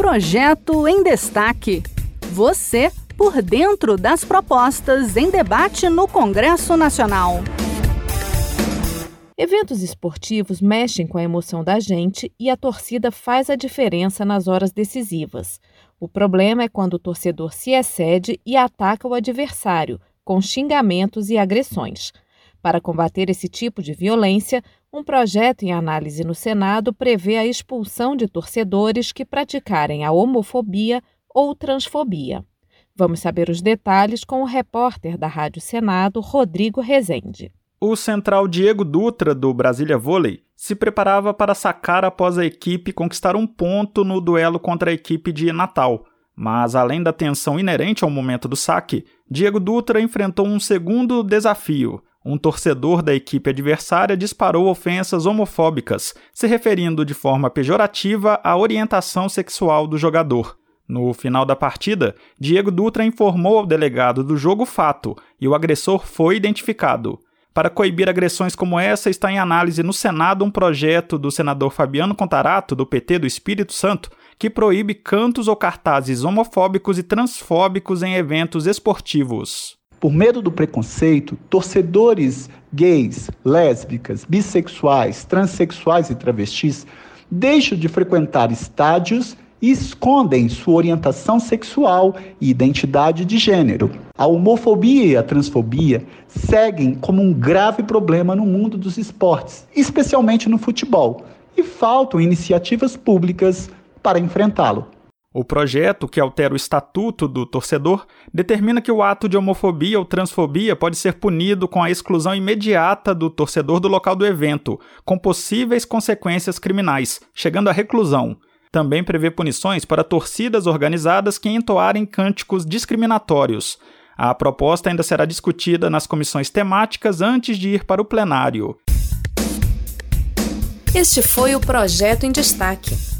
Projeto em Destaque. Você por dentro das propostas em debate no Congresso Nacional. Eventos esportivos mexem com a emoção da gente e a torcida faz a diferença nas horas decisivas. O problema é quando o torcedor se excede e ataca o adversário, com xingamentos e agressões. Para combater esse tipo de violência, um projeto em análise no Senado prevê a expulsão de torcedores que praticarem a homofobia ou transfobia. Vamos saber os detalhes com o repórter da Rádio Senado, Rodrigo Rezende. O central Diego Dutra, do Brasília Vôlei, se preparava para sacar após a equipe conquistar um ponto no duelo contra a equipe de Natal. Mas, além da tensão inerente ao momento do saque, Diego Dutra enfrentou um segundo desafio. Um torcedor da equipe adversária disparou ofensas homofóbicas, se referindo de forma pejorativa à orientação sexual do jogador. No final da partida, Diego Dutra informou ao delegado do jogo fato e o agressor foi identificado. Para coibir agressões como essa, está em análise no Senado um projeto do senador Fabiano Contarato, do PT do Espírito Santo, que proíbe cantos ou cartazes homofóbicos e transfóbicos em eventos esportivos. Por medo do preconceito, torcedores gays, lésbicas, bissexuais, transexuais e travestis deixam de frequentar estádios e escondem sua orientação sexual e identidade de gênero. A homofobia e a transfobia seguem como um grave problema no mundo dos esportes, especialmente no futebol, e faltam iniciativas públicas para enfrentá-lo. O projeto, que altera o estatuto do torcedor, determina que o ato de homofobia ou transfobia pode ser punido com a exclusão imediata do torcedor do local do evento, com possíveis consequências criminais, chegando à reclusão. Também prevê punições para torcidas organizadas que entoarem cânticos discriminatórios. A proposta ainda será discutida nas comissões temáticas antes de ir para o plenário. Este foi o Projeto em Destaque.